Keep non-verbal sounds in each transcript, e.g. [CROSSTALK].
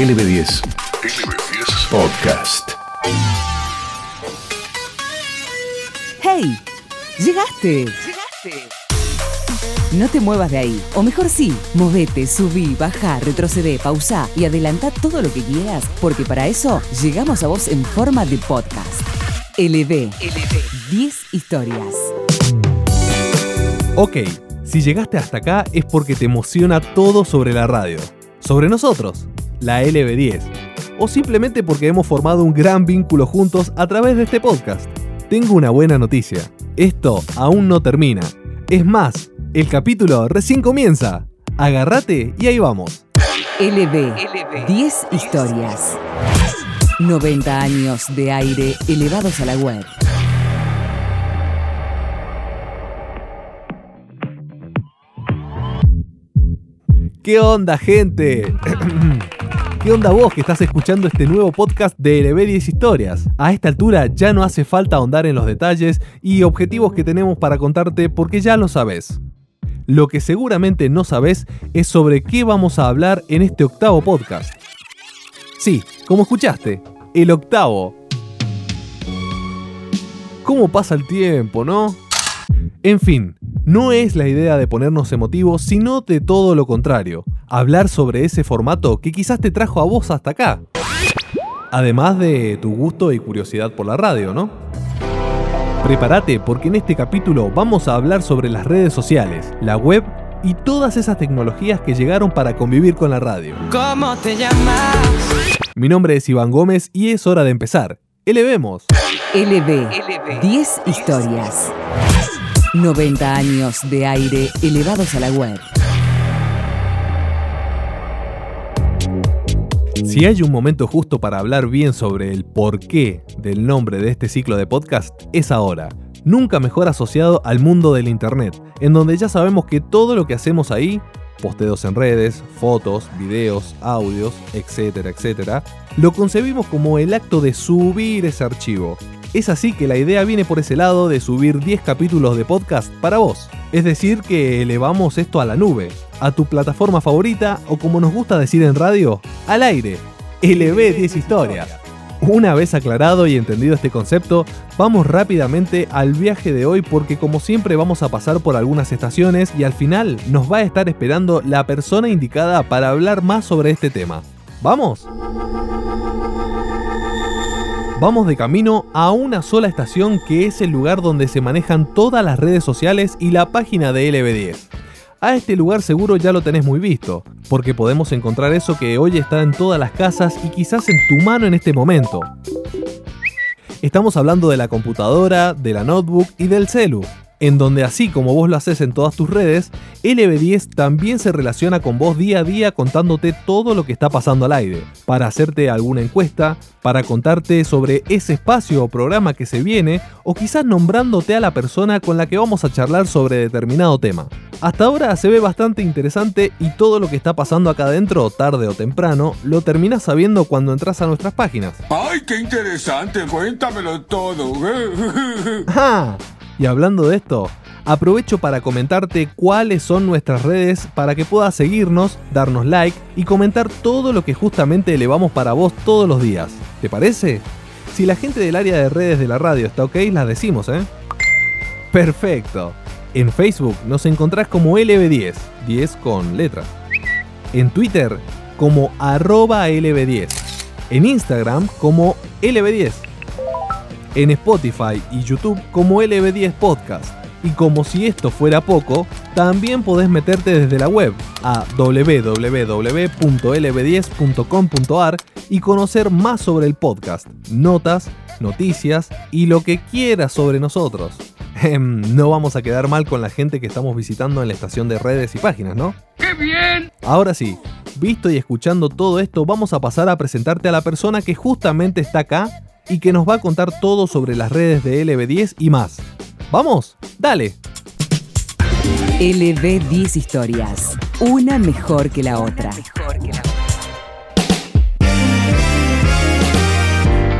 LB10. LB10 Podcast. ¡Hey! ¡Llegaste! ¡Llegaste! No te muevas de ahí. O mejor sí, movete, subí, baja, retrocede, pausa y adelanta todo lo que quieras, porque para eso llegamos a vos en forma de podcast. LB. LB. 10 historias. Ok, si llegaste hasta acá es porque te emociona todo sobre la radio. Sobre nosotros, la LB10. O simplemente porque hemos formado un gran vínculo juntos a través de este podcast. Tengo una buena noticia. Esto aún no termina. Es más, el capítulo recién comienza. Agárrate y ahí vamos. LB. 10 historias. 90 años de aire elevados a la web. ¿Qué onda, gente? [CLEARS THROAT] ¿Qué onda vos que estás escuchando este nuevo podcast de LB10 Historias? A esta altura ya no hace falta ahondar en los detalles y objetivos que tenemos para contarte porque ya lo sabes. Lo que seguramente no sabes es sobre qué vamos a hablar en este octavo podcast. Sí, como escuchaste, el octavo. ¿Cómo pasa el tiempo, no? En fin, no es la idea de ponernos emotivos, sino de todo lo contrario, hablar sobre ese formato que quizás te trajo a vos hasta acá. Además de tu gusto y curiosidad por la radio, ¿no? Prepárate porque en este capítulo vamos a hablar sobre las redes sociales, la web y todas esas tecnologías que llegaron para convivir con la radio. ¿Cómo te llamas? Mi nombre es Iván Gómez y es hora de empezar. Elevemos. LB. 10 historias. 90 años de aire elevados a la web. Si hay un momento justo para hablar bien sobre el porqué del nombre de este ciclo de podcast, es ahora. Nunca mejor asociado al mundo del Internet, en donde ya sabemos que todo lo que hacemos ahí, posteos en redes, fotos, videos, audios, etcétera, etcétera, lo concebimos como el acto de subir ese archivo, es así que la idea viene por ese lado de subir 10 capítulos de podcast para vos. Es decir, que elevamos esto a la nube, a tu plataforma favorita o como nos gusta decir en radio, al aire. LB 10 historias. Una vez aclarado y entendido este concepto, vamos rápidamente al viaje de hoy porque como siempre vamos a pasar por algunas estaciones y al final nos va a estar esperando la persona indicada para hablar más sobre este tema. ¿Vamos? Vamos de camino a una sola estación que es el lugar donde se manejan todas las redes sociales y la página de LB10. A este lugar seguro ya lo tenés muy visto, porque podemos encontrar eso que hoy está en todas las casas y quizás en tu mano en este momento. Estamos hablando de la computadora, de la notebook y del celu en donde así como vos lo haces en todas tus redes, LB10 también se relaciona con vos día a día contándote todo lo que está pasando al aire, para hacerte alguna encuesta, para contarte sobre ese espacio o programa que se viene, o quizás nombrándote a la persona con la que vamos a charlar sobre determinado tema. Hasta ahora se ve bastante interesante y todo lo que está pasando acá adentro, tarde o temprano, lo terminas sabiendo cuando entras a nuestras páginas. ¡Ay, qué interesante! Cuéntamelo todo. [LAUGHS] ¡Ah! Y hablando de esto, aprovecho para comentarte cuáles son nuestras redes para que puedas seguirnos, darnos like y comentar todo lo que justamente elevamos para vos todos los días. ¿Te parece? Si la gente del área de redes de la radio está ok, las decimos, ¿eh? Perfecto. En Facebook nos encontrás como LB10, 10 con letra. En Twitter como arroba LB10. En Instagram como LB10 en Spotify y YouTube como LB10 Podcast. Y como si esto fuera poco, también podés meterte desde la web a www.lb10.com.ar y conocer más sobre el podcast, notas, noticias y lo que quieras sobre nosotros. [LAUGHS] Em, no vamos a quedar mal con la gente que estamos visitando en la estación de redes y páginas, ¿no? ¡Qué bien! Ahora sí, visto y escuchando todo esto, vamos a pasar a presentarte a la persona que justamente está acá y que nos va a contar todo sobre las redes de LB10 y más. ¿Vamos? Dale. LB10 historias, una mejor que la otra.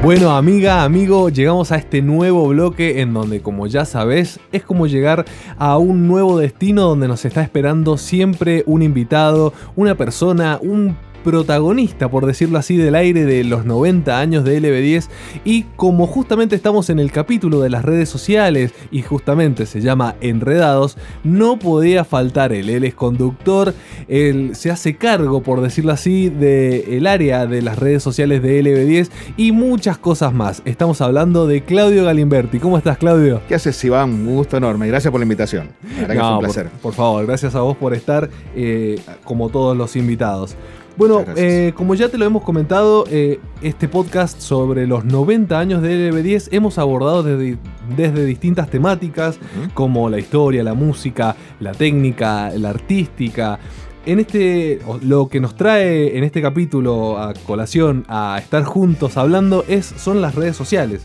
Bueno, amiga, amigo, llegamos a este nuevo bloque en donde, como ya sabes, es como llegar a un nuevo destino donde nos está esperando siempre un invitado, una persona, un protagonista, por decirlo así, del aire de los 90 años de LB10 y como justamente estamos en el capítulo de las redes sociales y justamente se llama Enredados, no podía faltar él. Él es conductor, él se hace cargo, por decirlo así, del área de las redes sociales de LB10 y muchas cosas más. Estamos hablando de Claudio Galimberti. ¿Cómo estás, Claudio? ¿Qué haces, Iván? Un gusto enorme. Gracias por la invitación. La verdad que fue un placer. Por, por favor, gracias a vos por estar eh, como todos los invitados. Bueno, eh, como ya te lo hemos comentado, eh, este podcast sobre los 90 años de LB10 hemos abordado desde, desde distintas temáticas como la historia, la música, la técnica, la artística. En este, lo que nos trae en este capítulo a colación a estar juntos hablando es, son las redes sociales.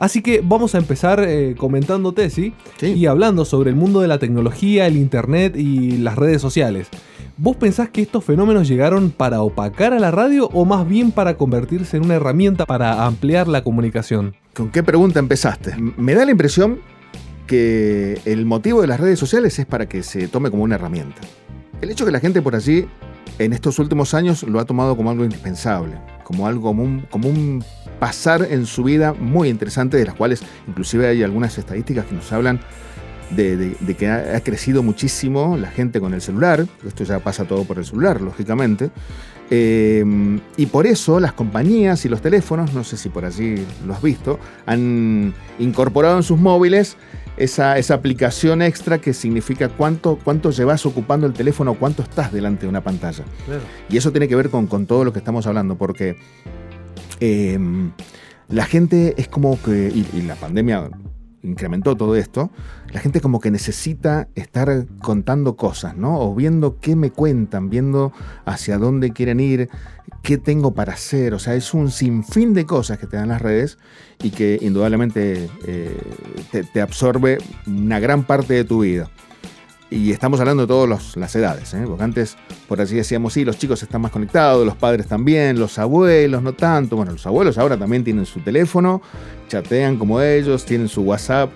Así que vamos a empezar eh, comentándote, ¿sí? Sí. Y hablando sobre el mundo de la tecnología, el internet y las redes sociales. ¿Vos pensás que estos fenómenos llegaron para opacar a la radio o más bien para convertirse en una herramienta para ampliar la comunicación? ¿Con qué pregunta empezaste? Me da la impresión que el motivo de las redes sociales es para que se tome como una herramienta. El hecho que la gente por allí en estos últimos años lo ha tomado como algo indispensable, como algo como un, como un pasar en su vida muy interesante, de las cuales inclusive hay algunas estadísticas que nos hablan de, que ha, ha crecido muchísimo la gente con el celular, esto ya pasa todo por el celular, lógicamente, Eh, y por eso las compañías y los teléfonos, no sé si por allí lo has visto, han incorporado en sus móviles esa, esa aplicación extra que significa cuánto, cuánto llevas ocupando el teléfono, cuánto estás delante de una pantalla. Y eso tiene que ver con, con todo lo que estamos hablando, porque eh, la gente es como que, y, y la pandemia incrementó todo esto, la gente como que necesita estar contando cosas, ¿no? O viendo qué me cuentan, viendo hacia dónde quieren ir, qué tengo para hacer. O sea, es un sinfín de cosas que te dan las redes y que indudablemente eh, te, absorbe una gran parte de tu vida. Y estamos hablando de todas las edades, ¿eh? porque antes, por así decíamos, sí, los chicos están más conectados, los padres también, los abuelos no tanto. Bueno, los abuelos ahora también tienen su teléfono, chatean como ellos, tienen su WhatsApp,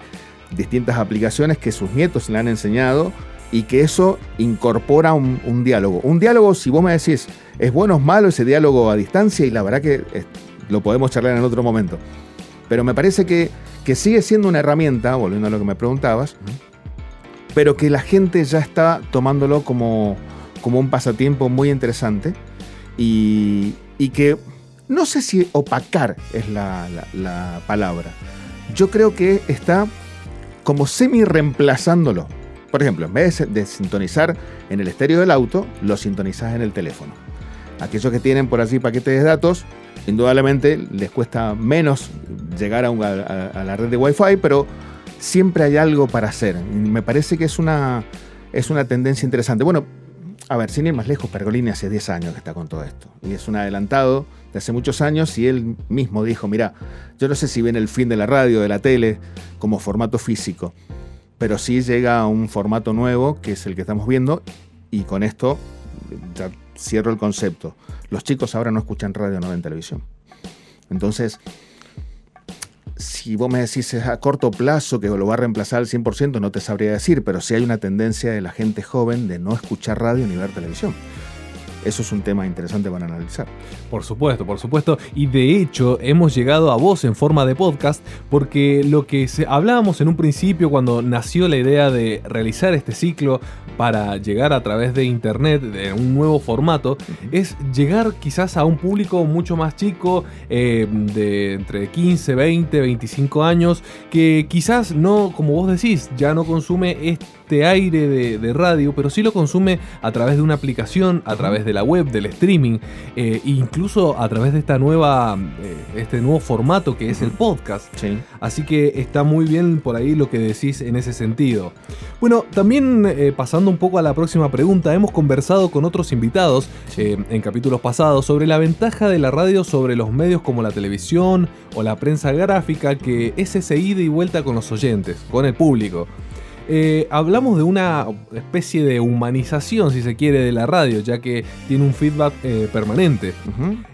distintas aplicaciones que sus nietos le han enseñado y que eso incorpora un, un diálogo. Un diálogo, si vos me decís, es bueno o es malo ese diálogo a distancia, y la verdad que eh, lo podemos charlar en otro momento. Pero me parece que, que sigue siendo una herramienta, volviendo a lo que me preguntabas, pero que la gente ya está tomándolo como, como un pasatiempo muy interesante y, y que no sé si opacar es la, la- la palabra. Yo creo que está como semi reemplazándolo. Por ejemplo, en vez de, sintonizar en el estéreo del auto, lo sintonizás en el teléfono. Aquellos que tienen por allí paquetes de datos, indudablemente les cuesta menos llegar a, la red de Wi-Fi, pero siempre hay algo para hacer. Me parece que es una, es una tendencia interesante. Bueno, a ver, sin ir más lejos, Pergolini hace 10 años que está con todo esto. Y es un adelantado de hace muchos años y él mismo dijo, mira, yo no sé si viene el fin de la radio, de la tele, como formato físico, pero sí llega a un formato nuevo, que es el que estamos viendo, y con esto ya cierro el concepto. Los chicos ahora no escuchan radio, no ven televisión. Entonces, si vos me decís a corto plazo que lo va a reemplazar al 100%, no te sabría decir, pero sí hay una tendencia de la gente joven de no escuchar radio ni ver televisión. Eso es un tema interesante para analizar. Por supuesto, por supuesto. Y de hecho, hemos llegado a vos en forma de podcast porque lo que hablábamos en un principio cuando nació la idea de realizar este ciclo para llegar a través de internet, de un nuevo formato, es llegar quizás a un público mucho más chico, eh, de entre 15, 20, 25 años, que quizás no, como vos decís, ya no consume este aire de, de radio, pero sí lo consume a través de una aplicación, a través de la web, del streaming, eh, e incluso a través de esta nueva, eh, este nuevo formato que es el podcast. Sí. Así que está muy bien por ahí lo que decís en ese sentido. Bueno, también eh, pasando un poco a la próxima pregunta, hemos conversado con otros invitados eh, en capítulos pasados sobre la ventaja de la radio sobre los medios como la televisión o la prensa gráfica, que es ese ida y vuelta con los oyentes, con el público. Eh, hablamos de una especie de humanización, si se quiere, de la radio, ya que tiene un feedback eh, permanente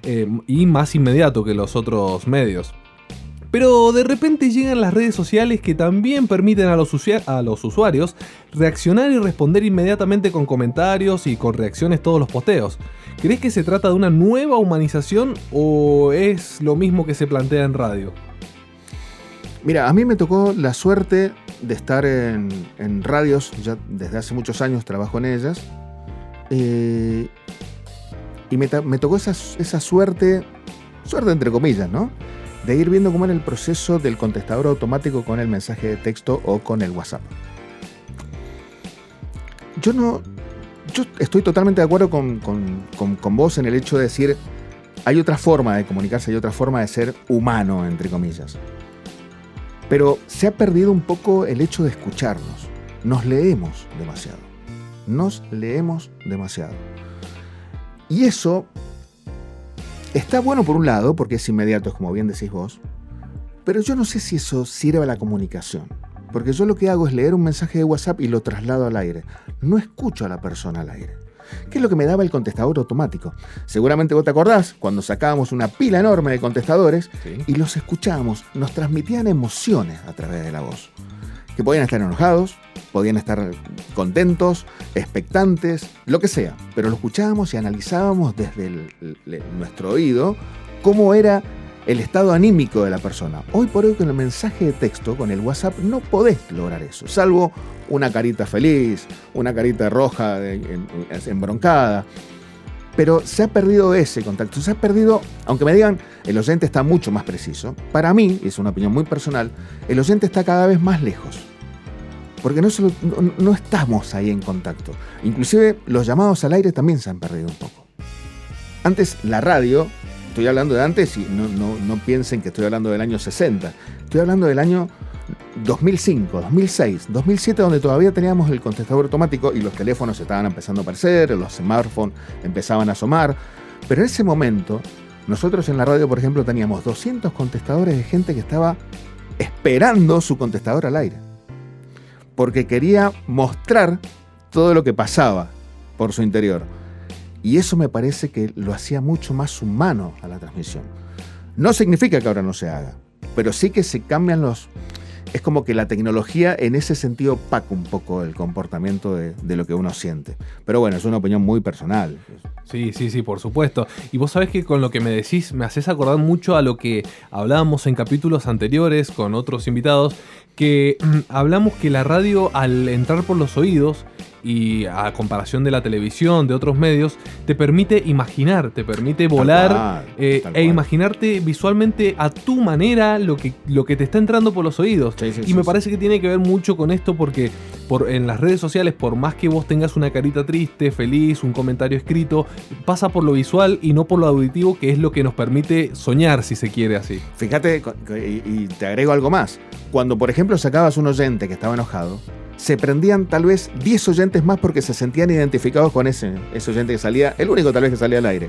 eh, y más inmediato que los otros medios. Pero de repente llegan las redes sociales que también permiten a los, a los usuarios reaccionar y responder inmediatamente con comentarios y con reacciones todos los posteos. ¿Crees que se trata de una nueva humanización o es lo mismo que se plantea en radio? Mira, a mí me tocó la suerte de estar en, radios, ya desde hace muchos años trabajo en ellas, eh, y me, tocó esa, esa suerte, suerte entre comillas, ¿no? de ir viendo cómo era el proceso del contestador automático con el mensaje de texto o con el WhatsApp. Yo no. Yo estoy totalmente de acuerdo con, vos en el hecho de decir. Hay otra forma de comunicarse, hay otra forma de ser humano, entre comillas. Pero se ha perdido un poco el hecho de escucharnos. Nos leemos demasiado. Nos leemos demasiado. Y eso Está bueno por un lado, porque es inmediato, como bien decís vos, pero yo no sé si eso sirve a la comunicación. Porque yo lo que hago es leer un mensaje de WhatsApp y lo traslado al aire. No escucho a la persona al aire. ¿Qué es lo que me daba el contestador automático? Seguramente vos te acordás cuando sacábamos una pila enorme de contestadores y los escuchábamos, nos transmitían emociones a través de la voz. Que podían estar enojados, podían estar contentos, expectantes, lo que sea, pero lo escuchábamos y analizábamos desde nuestro oído cómo era el estado anímico de la persona. Hoy por hoy con el mensaje de texto, con el WhatsApp, no podés lograr eso, salvo una carita feliz, una carita roja embroncada. Pero se ha perdido ese contacto, se ha perdido, aunque me digan, el oyente está mucho más preciso. Para mí, y es una opinión muy personal, el oyente está cada vez más lejos porque no, no, estamos ahí en contacto. Inclusive los llamados al aire también se han perdido un poco. Antes la radio, estoy hablando de antes y no, no piensen que estoy hablando del año 60, estoy hablando del año 2005, 2006, 2007, donde todavía teníamos el contestador automático y los teléfonos estaban empezando a aparecer, los smartphones empezaban a asomar, pero en ese momento nosotros en la radio, por ejemplo, teníamos 200 contestadores de gente que estaba esperando su contestador al aire porque quería mostrar todo lo que pasaba por su interior. Y eso me parece que lo hacía mucho más humano a la transmisión. No significa que ahora no se haga, pero sí que se cambian los... Es como que la tecnología en ese sentido paca un poco el comportamiento de, lo que uno siente. Pero bueno, es una opinión muy personal. Sí, sí, sí, por supuesto. Y vos sabés que con lo que me decís me haces acordar mucho a lo que hablábamos en capítulos anteriores con otros invitados, que mm, hablamos que la radio al entrar por los oídos y a comparación de la televisión, de otros medios, te permite imaginar, te permite volar eh, e imaginarte visualmente a tu manera lo que, lo que te está entrando por los oídos. y me parece que tiene que ver mucho con esto porque por, en las redes sociales, por más que vos tengas una carita triste, feliz, un comentario escrito, pasa por lo visual y no por lo auditivo, que es lo que nos permite soñar, si se quiere así. Fíjate, y te agrego algo más. Cuando, por ejemplo, sacabas un oyente que estaba enojado, se prendían tal vez 10 oyentes más porque se sentían identificados con ese, ese oyente que salía, el único tal vez que salía al aire.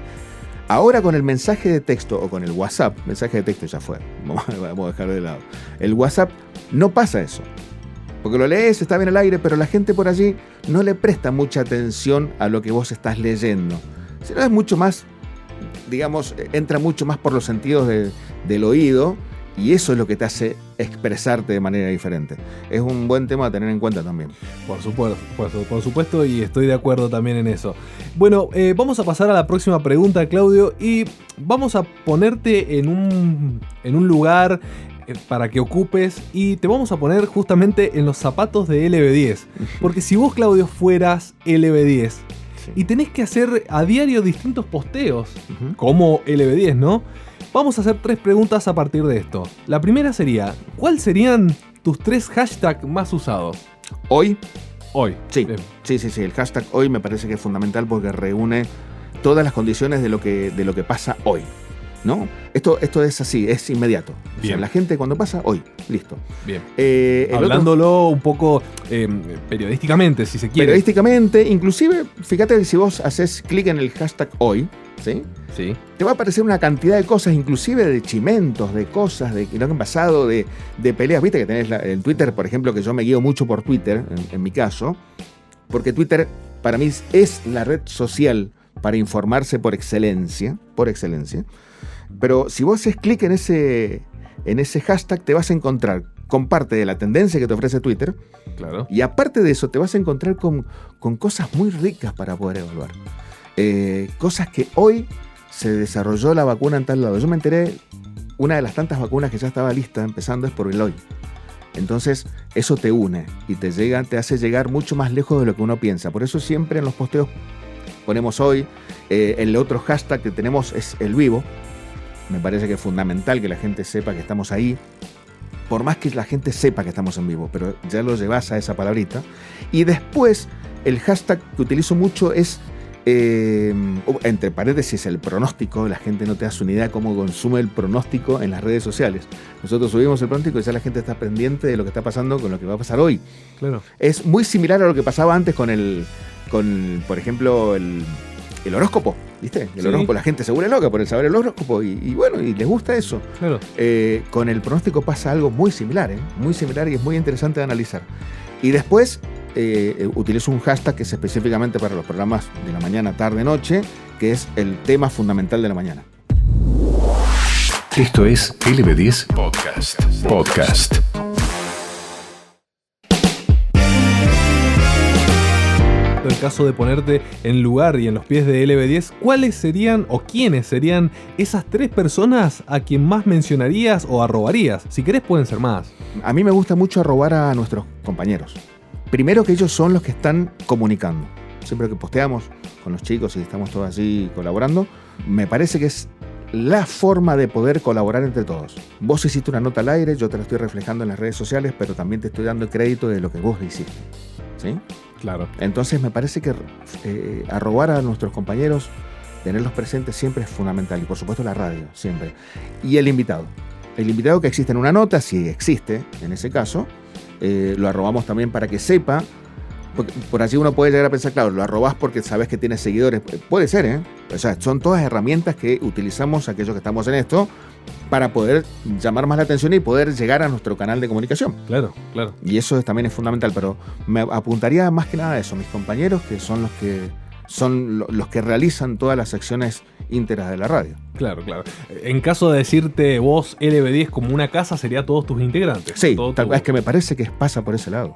Ahora con el mensaje de texto o con el WhatsApp, mensaje de texto ya fue, [LAUGHS] vamos a dejar de lado. El WhatsApp no pasa eso. Porque lo lees, está bien al aire, pero la gente por allí no le presta mucha atención a lo que vos estás leyendo. Sino es mucho más, digamos, entra mucho más por los sentidos del oído y eso es lo que te hace expresarte de manera diferente. Es un buen tema a tener en cuenta también. Por supuesto, por, supuesto y estoy de acuerdo también en eso. Bueno, eh, vamos a pasar a la próxima pregunta, Claudio, y vamos a ponerte en un, en un lugar eh, para que ocupes y te vamos a poner justamente en los zapatos de LB10. Porque si vos, Claudio, fueras LB10 y tenés que hacer a diario distintos posteos, como LB10, ¿no? Vamos a hacer tres preguntas a partir de esto. La primera sería, ¿cuáles serían tus tres hashtags más usados? Hoy. Hoy. Sí, sí, sí, sí. El hashtag hoy me parece que es fundamental porque reúne todas las condiciones de lo que, de lo que pasa hoy. ¿No? Esto, esto es así, es inmediato. Bien. O sea, la gente cuando pasa, hoy, listo. Bien. Eh, Hablándolo un poco em, periodísticamente, si se quiere. Periodísticamente, inclusive, fíjate si vos haces clic en el hashtag hoy, ¿sí? Sí. Te va a aparecer una cantidad de cosas, inclusive de chimentos, de cosas, de lo que han pasado, de, peleas. Viste que tenés en Twitter, por ejemplo, que yo me guío mucho por Twitter, en, mi caso, porque Twitter para mí es la red social para informarse por excelencia, por excelencia. Pero si vos haces clic en ese, en ese hashtag te vas a encontrar con parte de la tendencia que te ofrece Twitter Claro. y aparte de eso te vas a encontrar con, con cosas muy ricas para poder evaluar. Eh, cosas que hoy se desarrolló la vacuna en tal lado. Yo me enteré, una de las tantas vacunas que ya estaba lista empezando es por el hoy. Entonces, eso te une y te llega, te hace llegar mucho más lejos de lo que uno piensa. Por eso siempre en los posteos ponemos hoy. eh, el otro hashtag que tenemos es el vivo. Me parece que es fundamental que la gente sepa que estamos ahí. Por más que la gente sepa que estamos en vivo, pero ya lo llevas a esa palabrita. Y después, el hashtag que utilizo mucho es, eh, entre paréntesis, el pronóstico. La gente no te hace una idea cómo consume el pronóstico en las redes sociales. Nosotros subimos el pronóstico y ya la gente está pendiente de lo que está pasando con lo que va a pasar hoy. Claro. Es muy similar a lo que pasaba antes con el, con, por ejemplo, el, el horóscopo. ¿Viste? El Sí. horóscopo, la gente se vuelve loca por el saber el horóscopo y, y bueno, y les gusta eso. Claro. Eh, con el pronóstico pasa algo muy similar, ¿eh? muy similar y es muy interesante de analizar. Y después eh, eh, utilizo un hashtag que es específicamente para los programas de la mañana, tarde, noche, que es el tema fundamental de la mañana. Esto es LB10 Podcast. Podcast. En caso de ponerte en lugar y en los pies de LB10, ¿cuáles serían o quiénes serían esas tres personas a quien más mencionarías o arrobarías? Si querés pueden ser más. A mí me gusta mucho robar a nuestros compañeros. Primero que ellos son los que están comunicando. Siempre que posteamos con los chicos y estamos todos allí colaborando, me parece que es la forma de poder colaborar entre todos. Vos hiciste una nota al aire, yo te la estoy reflejando en las redes sociales, pero también te estoy dando el crédito de lo que vos hiciste. ¿Sí? Claro. Entonces me parece que eh, arrobar a nuestros compañeros, tenerlos presentes siempre es fundamental. Y por supuesto la radio, siempre. Y el invitado. El invitado que existe en una nota, si existe en ese caso, eh, lo arrobamos también para que sepa. Porque por allí uno puede llegar a pensar, claro, lo arrobás porque sabes que tienes seguidores. Puede ser, ¿eh? O sea, son todas herramientas que utilizamos aquellos que estamos en esto para poder llamar más la atención y poder llegar a nuestro canal de comunicación. Claro, claro. Y eso es- también es fundamental, pero me apuntaría más que nada a eso, mis compañeros que son los que son lo- los que realizan todas las secciones íntegras de la radio. Claro, claro. En caso de decirte vos LB10 como una casa, sería todos tus integrantes. Sí, tal tu- es que me parece que pasa por ese lado.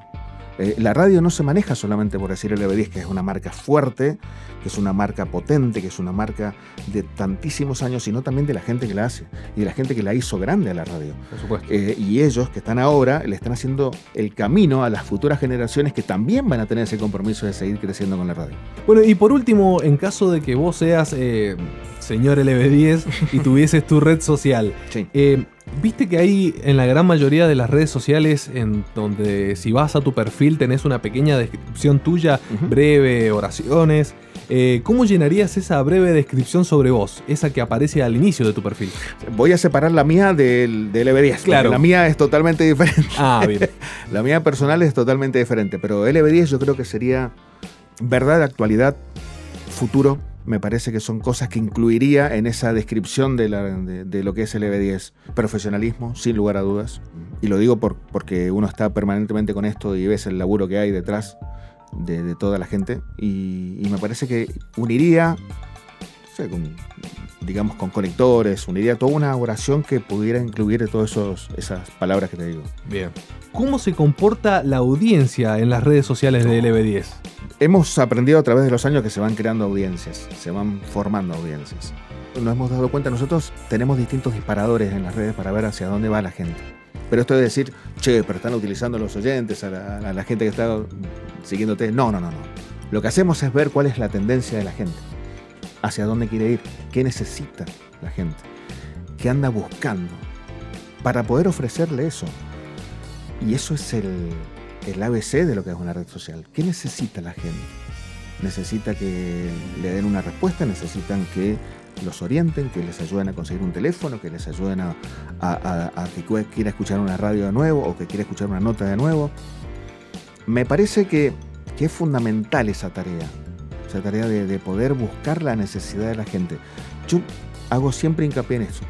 Eh, la radio no se maneja solamente por decir LB10, que es una marca fuerte, que es una marca potente, que es una marca de tantísimos años, sino también de la gente que la hace y de la gente que la hizo grande a la radio. Por supuesto. Eh, y ellos que están ahora le están haciendo el camino a las futuras generaciones que también van a tener ese compromiso de seguir creciendo con la radio. Bueno, y por último, en caso de que vos seas eh, señor LB10 [LAUGHS] y tuvieses tu red social, Sí. Viste que hay en la gran mayoría de las redes sociales en donde si vas a tu perfil tenés una pequeña descripción tuya, breve, oraciones. Eh, ¿Cómo llenarías esa breve descripción sobre vos? Esa que aparece al inicio de tu perfil. Voy a separar la mía del, del LB10. porque Claro. La mía es totalmente diferente. Ah, bien. [LAUGHS] La mía personal es totalmente diferente. Pero LB10 yo creo que sería verdad, actualidad, futuro. Me parece que son cosas que incluiría en esa descripción de, la- de- lo que es LB10. Profesionalismo, sin lugar a dudas. Y lo digo por- porque uno está permanentemente con esto y ves el laburo que hay detrás de, toda la gente. Y, me parece que uniría, sé, con- digamos, con conectores, uniría toda una oración que pudiera incluir todas esos- esas palabras que te digo. Bien. ¿Cómo se comporta la audiencia en las redes sociales de LB10? Hemos aprendido a través de los años que se van creando audiencias, se van formando audiencias. Nos hemos dado cuenta, nosotros tenemos distintos disparadores en las redes para ver hacia dónde va la gente. Pero esto de decir, che, pero están utilizando los oyentes, a la, a la gente que está siguiéndote. No, no, no, no. Lo que hacemos es ver cuál es la tendencia de la gente, hacia dónde quiere ir, qué necesita la gente, qué anda buscando, para poder ofrecerle eso. Y eso es el, el ABC de lo que es una red social. ¿Qué necesita la gente? Necesita que le den una respuesta, necesitan que los orienten, que les ayuden a conseguir un teléfono, que les ayuden a, a- a- que quiera escuchar una radio de nuevo o que quiera escuchar una nota de nuevo. Me parece que, que es fundamental esa tarea, esa tarea de, de poder buscar la necesidad de la gente. Yo hago siempre hincapié en eso.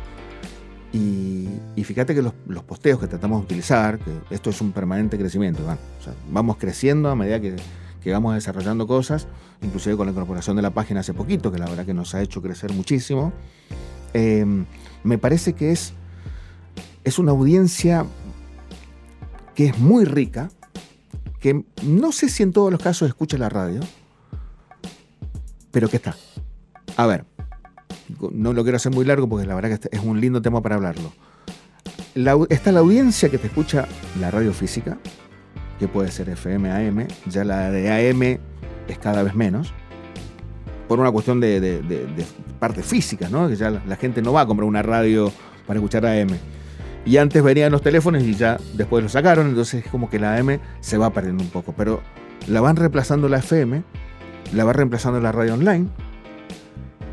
Y, fíjate que los, posteos que tratamos de utilizar, que esto es un permanente crecimiento, vamos creciendo a medida que, que vamos desarrollando cosas, inclusive con la incorporación de la página hace poquito, que la verdad que nos ha hecho crecer muchísimo. Eh, me parece que es es una audiencia que es muy rica, que no sé si en todos los casos escucha la radio, pero que está. A ver, no lo quiero hacer muy largo porque la verdad que este es un lindo tema para hablarlo. La, está la audiencia que te escucha la radio física, que puede ser FM, AM, ya la de AM es cada vez menos, por una cuestión de, parte física, ¿no? Que ya la, gente no va a comprar una radio para escuchar AM. Y antes venían los teléfonos y ya después lo sacaron, entonces es como que la AM se va perdiendo un poco, pero la van reemplazando la FM, la va reemplazando la radio online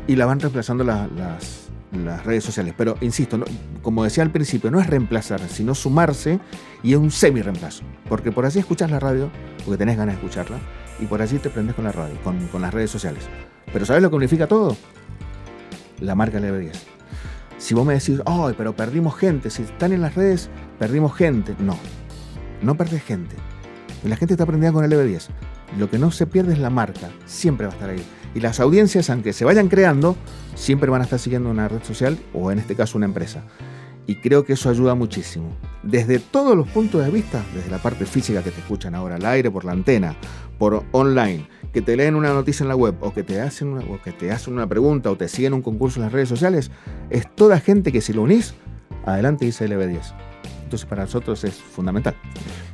y la van reemplazando la, las, las, redes sociales. Pero insisto, como decía al principio, no es reemplazar, sino sumarse y es un semi-reemplazo. Porque por así escuchas la radio, porque tenés ganas de escucharla, y por allí te prendes con la radio, con, con las redes sociales. Pero ¿sabes lo que unifica todo? La marca LB10. Si vos me decís, ay, pero perdimos gente, si están en las redes, perdimos gente. No, no perdés gente. La gente está prendida con el LB10. Lo que no se pierde es la marca, siempre va a estar ahí. Y las audiencias, aunque se vayan creando, siempre van a estar siguiendo una red social o en este caso una empresa. Y creo que eso ayuda muchísimo. Desde todos los puntos de vista, desde la parte física que te escuchan ahora al aire, por la antena, por online, que te leen una noticia en la web o que te hacen una, o que te hacen una pregunta o te siguen un concurso en las redes sociales, es toda gente que si lo unís, adelante dice LB10. Entonces para nosotros es fundamental.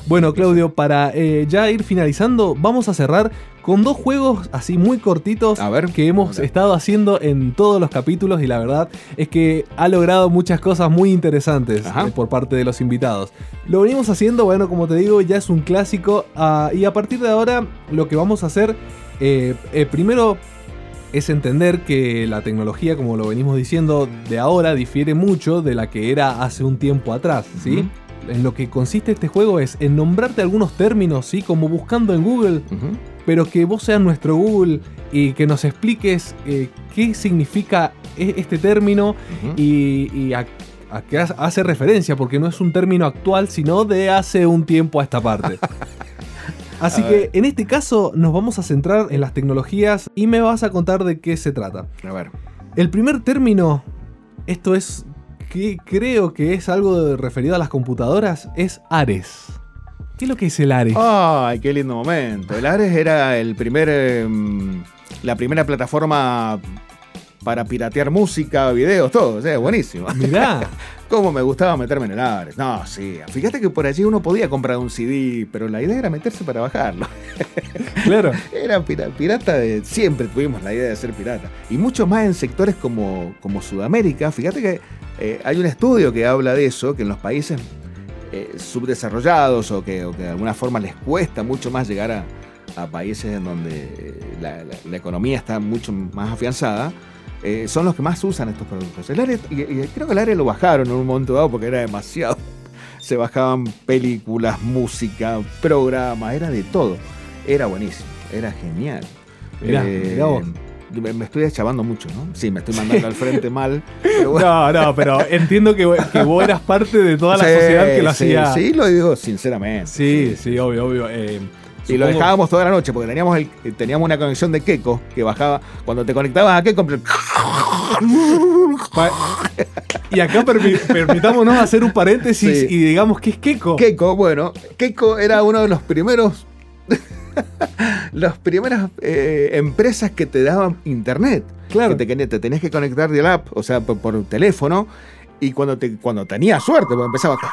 Bueno, Claudio, para eh, ya ir finalizando, vamos a cerrar con dos juegos así muy cortitos a ver, que hemos estado haciendo en todos los capítulos y la verdad es que ha logrado muchas cosas muy interesantes eh, por parte de los invitados. Lo venimos haciendo, bueno, como te digo, ya es un clásico uh, y a partir de ahora lo que vamos a hacer, eh, primero es entender que la tecnología, como lo venimos diciendo, de ahora difiere mucho de la que era hace un tiempo atrás, ¿sí? Uh -huh en lo que consiste este juego es en nombrarte algunos términos, ¿sí? Como buscando en Google, uh -huh. pero que vos seas nuestro Google y que nos expliques eh, qué significa este término uh -huh. y, y a, a, qué hace referencia, porque no es un término actual, sino de hace un tiempo a esta parte. [LAUGHS] Así a que ver. en este caso nos vamos a centrar en las tecnologías y me vas a contar de qué se trata. A ver. El primer término, esto es que creo que es algo referido a las computadoras, es Ares. ¿Qué es lo que es el Ares? ¡Ay, qué lindo momento! El Ares era el primer, eh, la primera plataforma para piratear música, videos, todo. O sea, buenísimo. Mirá. [LAUGHS] Cómo me gustaba meterme en el Ares. No, sí. Fíjate que por allí uno podía comprar un CD, pero la idea era meterse para bajarlo. [LAUGHS] Claro. Era pirata de. Siempre tuvimos la idea de ser pirata. Y mucho más en sectores como, como Sudamérica. Fíjate que eh, hay un estudio que habla de eso, que en los países eh, subdesarrollados o que, o que, de alguna forma les cuesta mucho más llegar a, a países en donde la, la, la, economía está mucho más afianzada, eh, son los que más usan estos productos. El área, y, y, creo que el área lo bajaron en un momento dado porque era demasiado. [LAUGHS] Se bajaban películas, música, programas, era de todo. Era buenísimo, era genial. Mirá, eh, mirá vos. Me estoy chavando mucho, ¿no? Sí, me estoy mandando al frente [LAUGHS] mal. Pero bueno. No, no, pero entiendo que, que, vos eras parte de toda la sí, sociedad que lo sí, hacía. Sí, lo digo sinceramente. Sí, sí, sí obvio, obvio. Eh, y lo dejábamos toda la noche porque teníamos, el, teníamos una conexión de Keiko que bajaba. Cuando te conectabas a Keiko. y acá permi permitámonos hacer un paréntesis sí. y digamos que es Keiko. Keiko, bueno, Keiko era uno de los primeros [LAUGHS] las primeras eh, empresas que te daban internet. Claro. Que te, te tenías que conectar de app, o sea, por, por, teléfono. Y cuando, te, cuando tenías suerte, porque empezaba. [LAUGHS]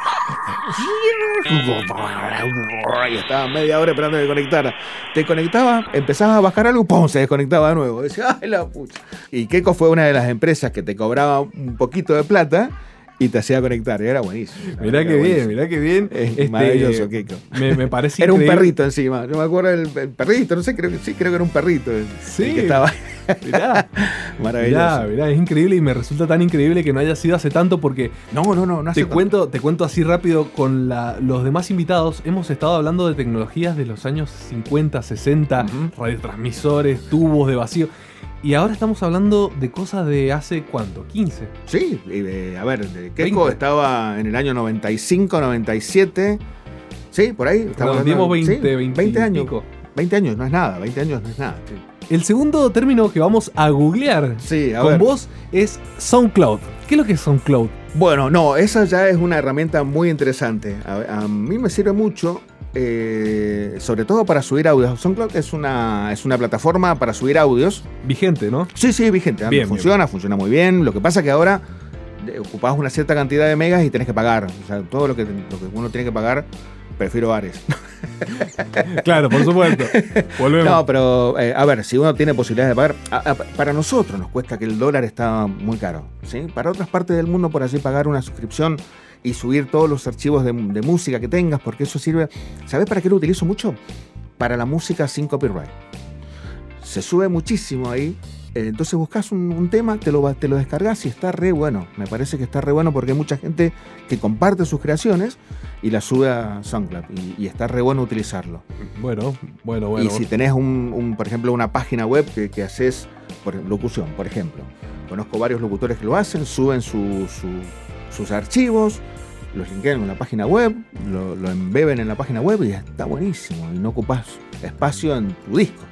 Y estaba media hora esperando que conectara. Te conectaba, empezabas a bajar algo, ¡pum! Se desconectaba de nuevo. Decía, ¡ay la pucha! Y Keiko fue una de las empresas que te cobraba un poquito de plata y te hacía conectar. Y era buenísimo. Mirá que bien, mirá que bien. Es este, maravilloso, Keiko. Me, me parece [LAUGHS] Era increíble. un perrito encima. Yo me acuerdo del el perrito, no sé, creo que sí, creo que era un perrito. El, sí. El que estaba. Mirá. [LAUGHS] Maravilloso. Mirá, mirá, es increíble y me resulta tan increíble que no haya sido hace tanto porque. No, no, no, no te cuento, Te cuento así rápido con la, los demás invitados. Hemos estado hablando de tecnologías de los años 50, 60, uh -huh. radiotransmisores, tubos de vacío. Y ahora estamos hablando de cosas de hace cuánto, 15. Sí, eh, a ver, Keiko estaba en el año 95, 97. Sí, por ahí. Estamos hablando, 20, sí, 20, 20, años. 20 años no es nada, 20 años no es nada. Sí. El segundo término que vamos a googlear Sí, a con ver. vos es SoundCloud. ¿Qué es lo que es SoundCloud? Bueno, no, esa ya es una herramienta muy interesante. A, a mí me sirve mucho, eh, sobre todo para subir audios. SoundCloud es una, es una plataforma para subir audios. Vigente, ¿no? Sí, sí, vigente. Bien, funciona, funciona muy bien. Lo que pasa que ahora eh, ocupás una cierta cantidad de megas y tenés que pagar. O sea, todo lo que, lo que uno tiene que pagar, prefiero Ares. [LAUGHS] Claro, por supuesto. Volvemos. No, pero eh, a ver, si uno tiene posibilidades de pagar, a- a- para nosotros nos cuesta que el dólar está muy caro. ¿sí? Para otras partes del mundo, por así pagar una suscripción y subir todos los archivos de, de música que tengas, porque eso sirve. ¿Sabes para qué lo utilizo mucho? Para la música sin copyright. Se sube muchísimo ahí. eh, Entonces buscas un, un tema, te lo, te lo descargas y está re bueno. Me parece que está re bueno porque hay mucha gente que comparte sus creaciones y las sube a SoundCloud. Y, y está re bueno utilizarlo. Bueno, bueno, bueno. Y si tenés, un, un, por ejemplo, una página web que, que haces por locución, por ejemplo. Conozco varios locutores que lo hacen, suben su- su- sus archivos, los linkean en la página web, lo, lo embeben en la página web y está buenísimo. Y no ocupas espacio en tu disco.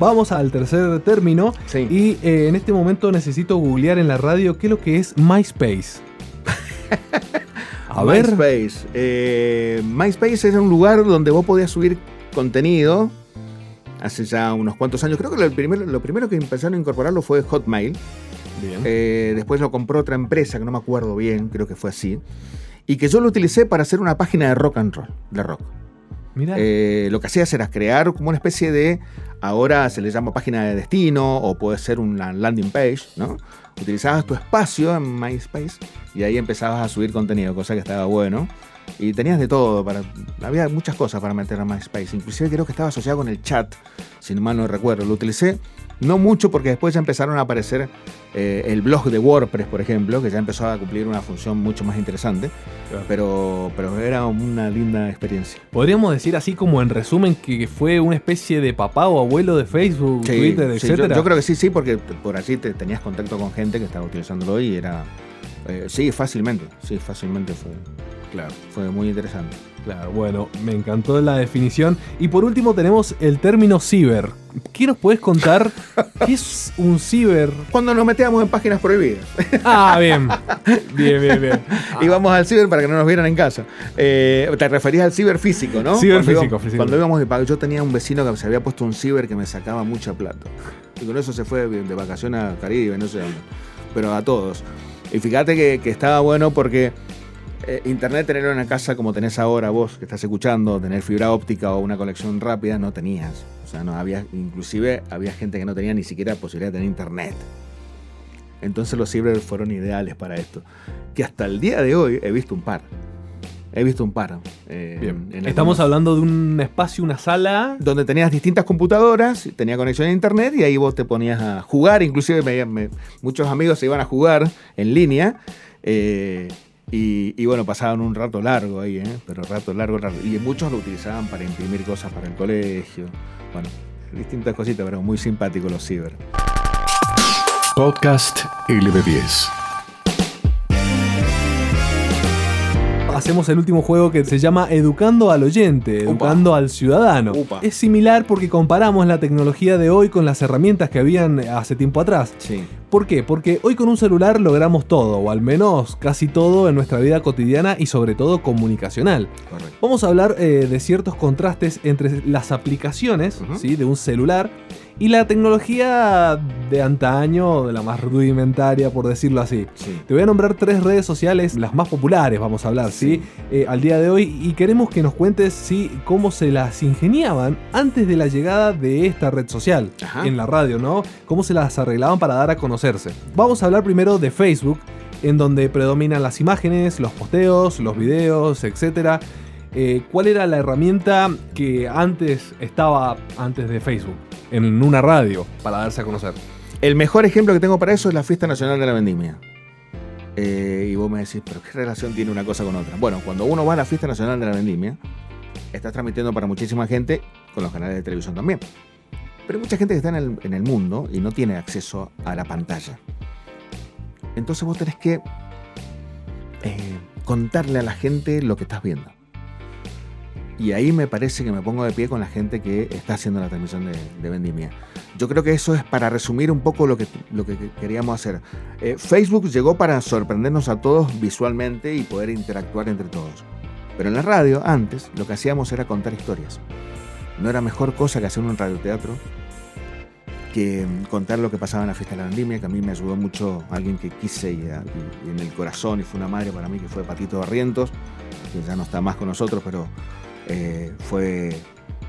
Vamos al tercer término. Sí. Y eh, en este momento necesito googlear en la radio qué es lo que es MySpace. [LAUGHS] A ver. MySpace. Eh, MySpace era un lugar donde vos podías subir contenido hace ya unos cuantos años. Creo que lo primero, lo primero que empezaron a incorporarlo fue Hotmail. Bien. Eh, después lo compró otra empresa que no me acuerdo bien, creo que fue así. Y que yo lo utilicé para hacer una página de rock and roll, de rock. Mira. Eh, lo que hacías era crear como una especie de, ahora se le llama página de destino o puede ser una landing page, ¿no? Utilizabas tu espacio en MySpace y ahí empezabas a subir contenido, cosa que estaba bueno. Y tenías de todo, para, había muchas cosas para meter a MySpace. Inclusive creo que estaba asociado con el chat, si mal no recuerdo. Lo utilicé no mucho porque después ya empezaron a aparecer eh, el blog de WordPress, por ejemplo, que ya empezó a cumplir una función mucho más interesante. Claro. Pero, pero era una linda experiencia. Podríamos decir así como en resumen que fue una especie de papá o abuelo de Facebook, Sí, Twitter, sí, yo, etcétera. yo creo que sí, sí, porque por allí te, tenías contacto con gente que estaba utilizándolo y era. eh, sí, fácilmente. Sí, fácilmente fue, Claro, fue muy interesante. claro. Bueno, me encantó la definición. Y por último tenemos el término ciber. ¿Qué nos puedes contar? [LAUGHS] ¿Qué es un ciber? Cuando nos metíamos en páginas prohibidas, Ah, bien. Bien, bien, bien. íbamos al ciber para que no nos vieran en casa. Eh, te referías al ciber físico, ¿no? Ciber Cuando físico, íbamos-. Cuando íbamos de pago, yo tenía un vecino que se había puesto un ciber que me sacaba mucha plata. Y con eso se fue de de vacaciones a Caribe, no sé dónde. Pero a todos. Y fíjate que, que estaba bueno porque eh, internet tenerlo en la casa como tenés ahora vos que estás escuchando, tener fibra óptica o una conexión rápida, no tenías. O sea, no había, inclusive había gente que no tenía ni siquiera posibilidad de tener internet. Entonces los ciber fueron ideales para esto. Que hasta el día de hoy he visto un par. He visto un par. eh, Bien. en Estamos algunos- hablando de un espacio, una sala. donde tenías distintas computadoras, tenía conexión a internet y ahí vos te ponías a jugar, inclusive me- me- muchos amigos se iban a jugar en línea eh, y, y bueno, pasaban un rato largo ahí, ¿eh? pero rato largo, largo. Y muchos lo utilizaban para imprimir cosas para el colegio, bueno, distintas cositas, pero muy simpáticos los ciber. Podcast LB10. Hacemos el último juego que se llama Educando al oyente, educando al ciudadano. Upa. Es similar porque comparamos la tecnología de hoy con las herramientas que habían hace tiempo atrás. Sí. ¿Por qué? Porque hoy con un celular logramos todo, o al menos casi todo en nuestra vida cotidiana y sobre todo comunicacional. Correcto. Vamos a hablar eh, de ciertos contrastes entre las aplicaciones. ¿sí? de un celular y la tecnología de antaño, de la más rudimentaria, por decirlo así. Sí. Te voy a nombrar tres redes sociales, las más populares, vamos a hablar, ¿sí? Eh, al día de hoy, y queremos que nos cuentes ¿sí? cómo se las ingeniaban antes de la llegada de esta red social Ajá. en la radio, ¿no? Cómo se las arreglaban para dar a conocerse. Vamos a hablar primero de Facebook, en donde predominan las imágenes, los posteos, los videos, etc. Eh, ¿Cuál era la herramienta que antes estaba antes de Facebook? En una radio, para darse a conocer. El mejor ejemplo que tengo para eso es la Fiesta Nacional de la Vendimia. Eh, y vos me decís, pero ¿qué relación tiene una cosa con otra? Bueno, cuando uno va a la Fiesta Nacional de la Vendimia, estás transmitiendo para muchísima gente, con los canales de televisión también. Pero hay mucha gente que está en el, mundo y no tiene acceso a la pantalla. Entonces vos tenés que eh, contarle a la gente lo que estás viendo. Y ahí me parece que me pongo de pie con la gente que está haciendo la transmisión de, de Vendimia. yo creo que eso es para resumir un poco lo que, lo que queríamos hacer. Eh, Facebook llegó para sorprendernos a todos visualmente y poder interactuar entre todos. Pero en la radio, antes, lo que hacíamos era contar historias. No era mejor cosa que hacer un radioteatro que mm, contar lo que pasaba en la fiesta de la vendimia, que a mí me ayudó mucho alguien que quise y, y en el corazón y fue una madre para mí, que fue Patito Barrientos, que ya no está más con nosotros, pero eh, fue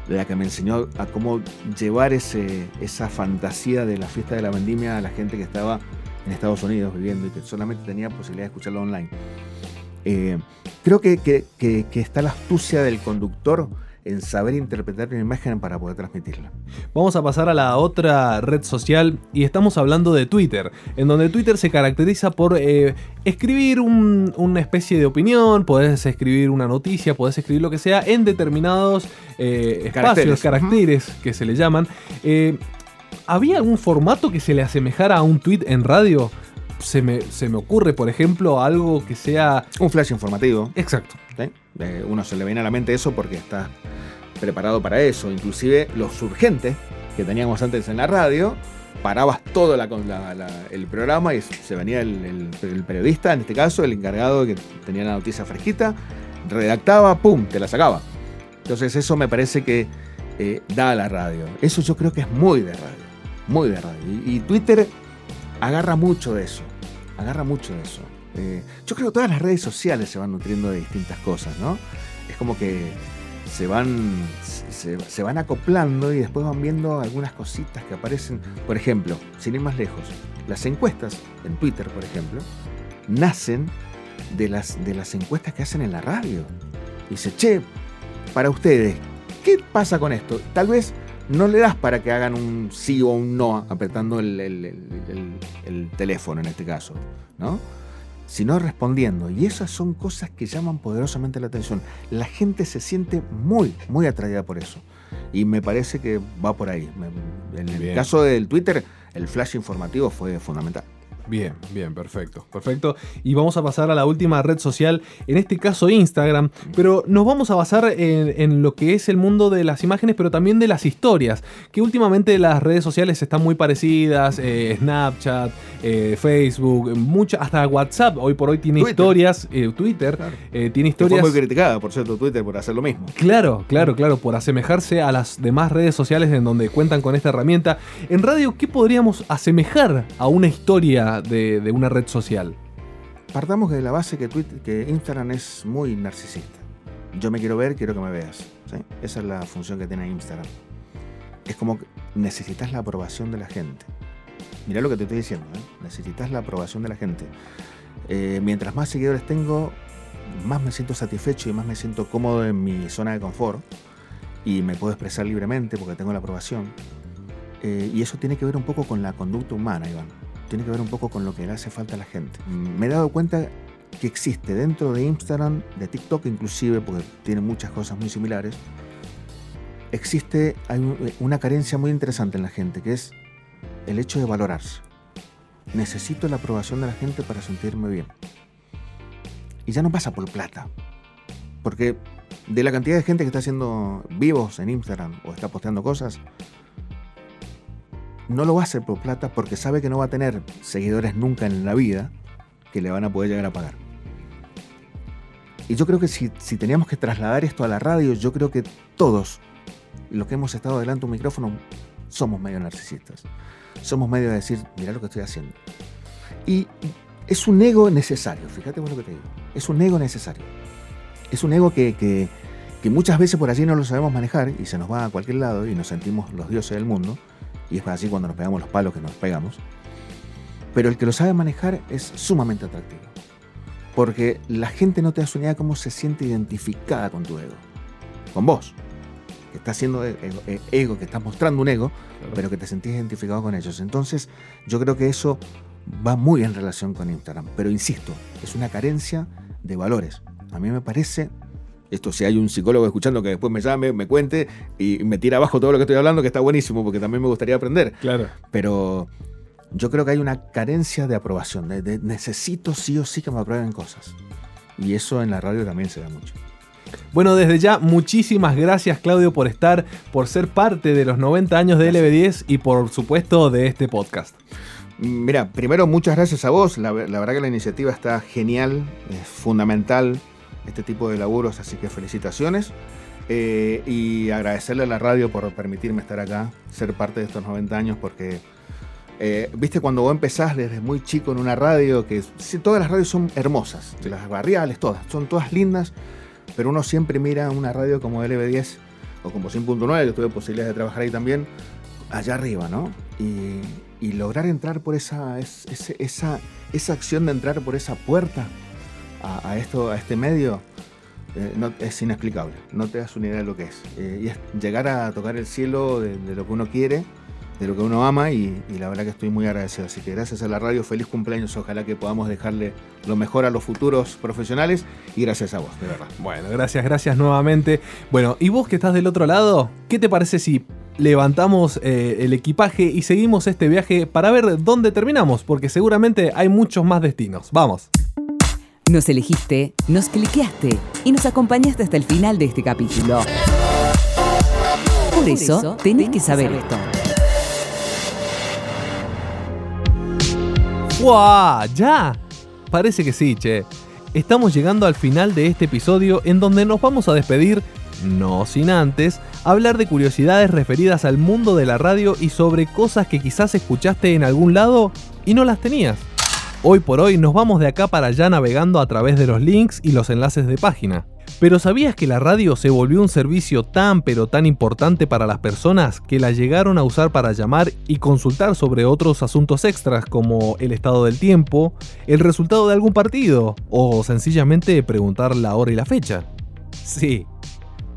la que me enseñó a cómo llevar ese, esa fantasía de la fiesta de la vendimia a la gente que estaba en Estados Unidos viviendo y que solamente tenía posibilidad de escucharlo online. Eh, creo que, que, que, está la astucia del conductor en saber interpretar una imagen para poder transmitirla. Vamos a pasar a la otra red social y estamos hablando de Twitter, en donde Twitter se caracteriza por eh, escribir una especie de opinión, podés escribir una noticia, podés escribir lo que sea en determinados eh, espacios, caracteres, que se le llaman. Eh, ¿Había algún formato que se le asemejara a un tweet en radio? Se me, se me, ocurre, por ejemplo, algo que sea... Un flash informativo. Exacto. uno se le viene a la mente eso porque está preparado para eso. Inclusive los urgentes que teníamos antes en la radio, parabas todo el programa y se venía el, periodista, en este caso, el encargado que tenía la noticia fresquita, redactaba, ¡pum!, te la sacaba. Entonces eso me parece que eh, da a la radio. Eso yo creo que es muy de radio, muy de radio. Y, Twitter agarra mucho de eso, agarra mucho de eso. Eh, yo creo que todas las redes sociales se van nutriendo de distintas cosas, ¿no? Es como que se van, se, van acoplando y después van viendo algunas cositas que aparecen. Por ejemplo, sin ir más lejos, las encuestas en Twitter, por ejemplo, nacen de las, de las encuestas que hacen en la radio. Dice, che, para ustedes, ¿qué pasa con esto? Tal vez no le das para que hagan un sí o un no apretando el, el teléfono en este caso, ¿no? sino respondiendo. Y esas son cosas que llaman poderosamente la atención. La gente se siente muy, muy atraída por eso. Y me parece que va por ahí. En el caso del Twitter, el flash informativo fue fundamental. Bien, bien, perfecto, perfecto. Y vamos a pasar a la última red social, en este caso Instagram, pero nos vamos a basar en, lo que es el mundo de las imágenes, pero también de las historias, que últimamente las redes sociales están muy parecidas, eh, Snapchat, eh, Facebook, mucha, hasta WhatsApp hoy por hoy tiene historias, eh, Twitter tiene historias... fue muy criticada, por cierto, Twitter por hacer lo mismo. Claro, claro, claro, por asemejarse a las demás redes sociales en donde cuentan con esta herramienta. En radio, ¿qué podríamos asemejar a una historia? De, una red social? Partamos de la base que, Twitter, que Instagram es muy narcisista. Yo me quiero ver, quiero que me veas. Esa es la función que tiene Instagram. Es como que necesitas la aprobación de la gente. Mira lo que te estoy diciendo. ¿eh? Necesitas la aprobación de la gente. Eh, mientras más seguidores tengo, más me siento satisfecho y más me siento cómodo en mi zona de confort. Y me puedo expresar libremente porque tengo la aprobación. Eh, y eso tiene que ver un poco con la conducta humana, Iván tiene que ver un poco con lo que le hace falta a la gente. Me he dado cuenta que existe dentro de Instagram, de TikTok inclusive, porque tiene muchas cosas muy similares, existe hay una carencia muy interesante en la gente, que es el hecho de valorarse. Necesito la aprobación de la gente para sentirme bien. Y ya no pasa por plata. Porque de la cantidad de gente que está haciendo vivos en Instagram o está posteando cosas, no lo va a hacer por plata porque sabe que no va a tener seguidores nunca en la vida que le van a poder llegar a pagar. Y yo creo que si, teníamos que trasladar esto a la radio, yo creo que todos los que hemos estado delante de un micrófono somos medio narcisistas. Somos medio de decir, mira lo que estoy haciendo. Y es un ego necesario, fíjate vos lo que te digo. Es un ego necesario. Es un ego que, que, que muchas veces por allí no lo sabemos manejar y se nos va a cualquier lado y nos sentimos los dioses del mundo y es así cuando nos pegamos los palos que nos pegamos. Pero el que lo sabe manejar es sumamente atractivo. Porque la gente no te da su idea cómo se siente identificada con tu ego. Con vos. Que estás haciendo e-, e-, ego, que estás mostrando un ego, pero que te sentís identificado con ellos. Entonces, yo creo que eso va muy en relación con Instagram. Pero insisto, es una carencia de valores. A mí me parece esto si hay un psicólogo escuchando que después me llame, me cuente y me tira abajo todo lo que estoy hablando, que está buenísimo, porque también me gustaría aprender. Claro. Pero yo creo que hay una carencia de aprobación, de, necesito sí o sí que me aprueben cosas. Y eso en la radio también se da mucho. Bueno, desde ya, muchísimas gracias Claudio por estar, por ser parte de los 90 años de LB10 y por supuesto de este podcast. Mira, primero muchas gracias a vos, la, la verdad que la iniciativa está genial, es fundamental este tipo de laburos, así que felicitaciones. Eh, y agradecerle a la radio por permitirme estar acá, ser parte de estos 90 años, porque, eh, viste, cuando vos empezás desde muy chico en una radio, que sí, todas las radios son hermosas, las barriales, todas, son todas lindas, pero uno siempre mira una radio como LB10 o como 100.9, que tuve posibilidad de trabajar ahí también, allá arriba, ¿no? Y, y lograr entrar por esa, es, es, esa, esa acción de entrar por esa puerta a, esto, a este medio, eh, no, es inexplicable. No te das una idea de lo que es. Eh, y es llegar a tocar el cielo de, lo que uno quiere, de lo que uno ama, y, y, la verdad que estoy muy agradecido. Así que gracias a la radio, feliz cumpleaños. Ojalá que podamos dejarle lo mejor a los futuros profesionales y gracias a vos, de verdad. Bueno, gracias, gracias nuevamente. Bueno, y vos que estás del otro lado, ¿qué te parece si levantamos eh, el equipaje y seguimos este viaje para ver dónde terminamos? Porque seguramente hay muchos más destinos. Vamos. Nos elegiste, nos cliqueaste y nos acompañaste hasta el final de este capítulo. Por eso, tenés que saber esto. ¡Wow! ¡Ya! Parece que sí, che. Estamos llegando al final de este episodio en donde nos vamos a despedir, no sin antes, hablar de curiosidades referidas al mundo de la radio y sobre cosas que quizás escuchaste en algún lado y no las tenías. Hoy por hoy nos vamos de acá para allá navegando a través de los links y los enlaces de página. Pero ¿sabías que la radio se volvió un servicio tan pero tan importante para las personas que la llegaron a usar para llamar y consultar sobre otros asuntos extras como el estado del tiempo, el resultado de algún partido o sencillamente preguntar la hora y la fecha? Sí,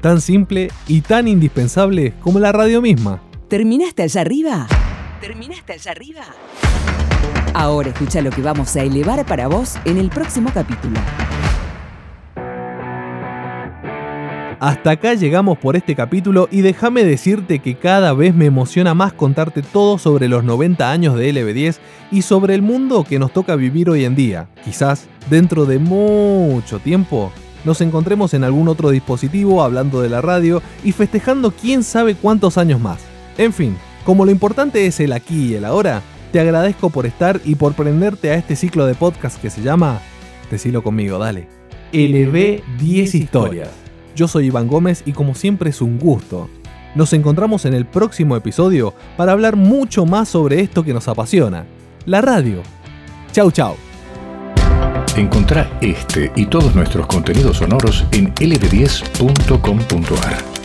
tan simple y tan indispensable como la radio misma. ¿Terminaste allá arriba? ¿Terminaste allá arriba? Ahora escucha lo que vamos a elevar para vos en el próximo capítulo. Hasta acá llegamos por este capítulo y déjame decirte que cada vez me emociona más contarte todo sobre los 90 años de LB10 y sobre el mundo que nos toca vivir hoy en día. Quizás dentro de mucho tiempo nos encontremos en algún otro dispositivo hablando de la radio y festejando quién sabe cuántos años más. En fin, como lo importante es el aquí y el ahora, te agradezco por estar y por prenderte a este ciclo de podcast que se llama, decilo conmigo, dale, LB 10 historias. Yo soy Iván Gómez y como siempre es un gusto. Nos encontramos en el próximo episodio para hablar mucho más sobre esto que nos apasiona, la radio. Chau chau. Encontrá este y todos nuestros contenidos sonoros en lb10.com.ar.